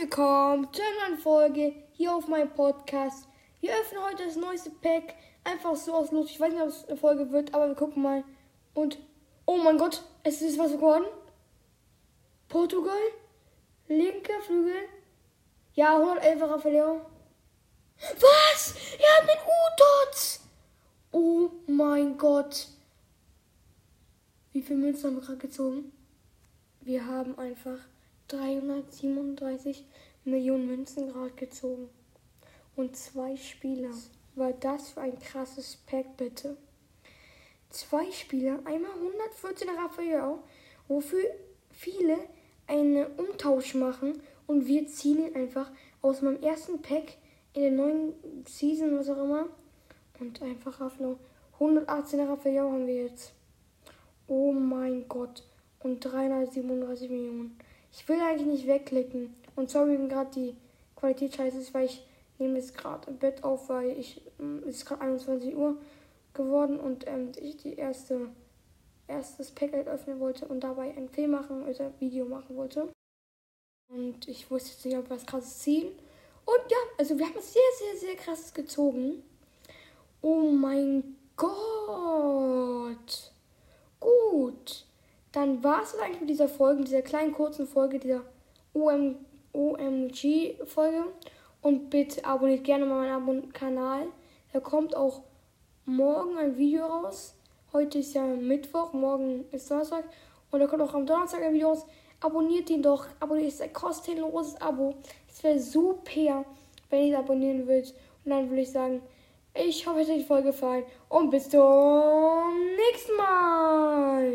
willkommen zu einer neuen Folge hier auf meinem Podcast. Wir öffnen heute das neueste Pack. Einfach so aus Lust. Ich weiß nicht, ob es eine Folge wird, aber wir gucken mal. Und, oh mein Gott, es ist was geworden. Portugal, linker Flügel. Ja, 111 Raffaello. Was? Er hat den U-Dots. Oh mein Gott. Wie viele Münzen haben wir gerade gezogen? Wir haben einfach 337 Millionen Münzen gerade gezogen. Und zwei Spieler. War das für ein krasses Pack, bitte? Zwei Spieler, einmal 114 Raphael, wofür viele einen Umtausch machen und wir ziehen ihn einfach aus meinem ersten Pack in der neuen Season, was auch immer. Und einfach Raphael. 118 Raphael haben wir jetzt. Oh mein Gott. Und 337 Millionen. Ich will eigentlich nicht wegklicken. Und sorry, wenn gerade die Qualität scheiße ist, weil ich nehme jetzt gerade im Bett auf, weil ich ähm, es ist gerade 21 Uhr geworden und ähm, ich die erste erstes Pack halt öffnen wollte und dabei ein Film machen, also ein Video machen wollte. Und ich wusste jetzt nicht, ob wir was krasses ziehen. Und ja, also wir haben es sehr, sehr, sehr krasses gezogen. Oh mein Gott. Dann war es eigentlich mit dieser Folge, dieser kleinen kurzen Folge, dieser OM, OMG-Folge. Und bitte abonniert gerne mal meinen Kanal. Da kommt auch morgen ein Video raus. Heute ist ja Mittwoch, morgen ist Donnerstag. Und da kommt auch am Donnerstag ein Video raus. Abonniert ihn doch. Abonniert ist ein kostenloses Abo. Es wäre super, wenn ihr es abonnieren würdet. Und dann würde ich sagen, ich hoffe, es hat euch Folge gefallen. Und bis zum nächsten Mal.